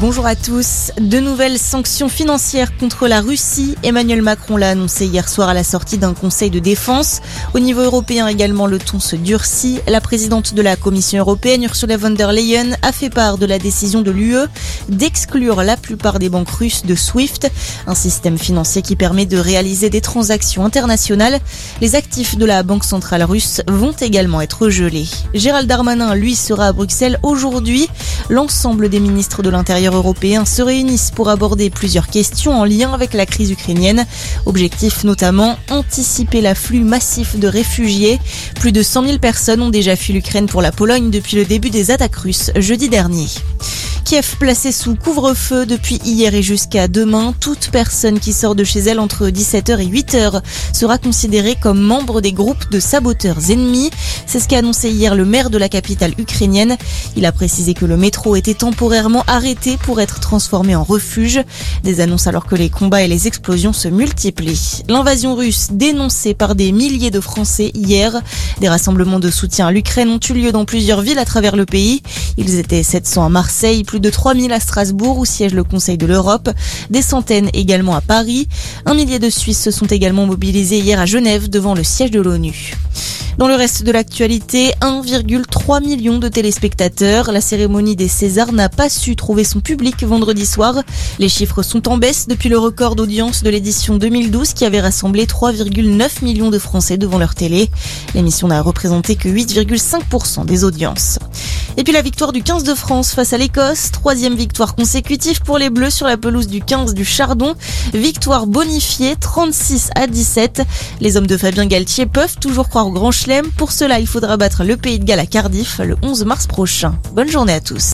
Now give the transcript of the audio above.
Bonjour à tous. De nouvelles sanctions financières contre la Russie. Emmanuel Macron l'a annoncé hier soir à la sortie d'un conseil de défense. Au niveau européen également, le ton se durcit. La présidente de la Commission européenne, Ursula von der Leyen, a fait part de la décision de l'UE d'exclure la plupart des banques russes de SWIFT, un système financier qui permet de réaliser des transactions internationales. Les actifs de la Banque centrale russe vont également être gelés. Gérald Darmanin, lui, sera à Bruxelles aujourd'hui. L'ensemble des ministres de l'Intérieur européens se réunissent pour aborder plusieurs questions en lien avec la crise ukrainienne. Objectif notamment anticiper l'afflux massif de réfugiés. Plus de 100 000 personnes ont déjà fui l'Ukraine pour la Pologne depuis le début des attaques russes jeudi dernier. Kiev placé sous couvre-feu depuis hier et jusqu'à demain. Toute personne qui sort de chez elle entre 17h et 8h sera considérée comme membre des groupes de saboteurs ennemis. C'est ce qu'a annoncé hier le maire de la capitale ukrainienne. Il a précisé que le métro était temporairement arrêté pour être transformé en refuge. Des annonces alors que les combats et les explosions se multiplient. L'invasion russe dénoncée par des milliers de Français hier. Des rassemblements de soutien à l'Ukraine ont eu lieu dans plusieurs villes à travers le pays. Ils étaient 700 à Marseille, plus de 3000 à Strasbourg où siège le Conseil de l'Europe, des centaines également à Paris. Un millier de Suisses se sont également mobilisés hier à Genève devant le siège de l'ONU. Dans le reste de l'actualité, 1,3 million de téléspectateurs. La cérémonie des Césars n'a pas su trouver son public vendredi soir. Les chiffres sont en baisse depuis le record d'audience de l'édition 2012 qui avait rassemblé 3,9 millions de Français devant leur télé. L'émission n'a représenté que 8,5% des audiences. Et puis la victoire du 15 de France face à l'Écosse. Troisième victoire consécutive pour les Bleus sur la pelouse du 15 du Chardon. Victoire bonifiée 36 à 17. Les hommes de Fabien Galtier peuvent toujours croire au grand chelem. Pour cela, il faudra battre le Pays de Galles à Cardiff le 11 mars prochain. Bonne journée à tous.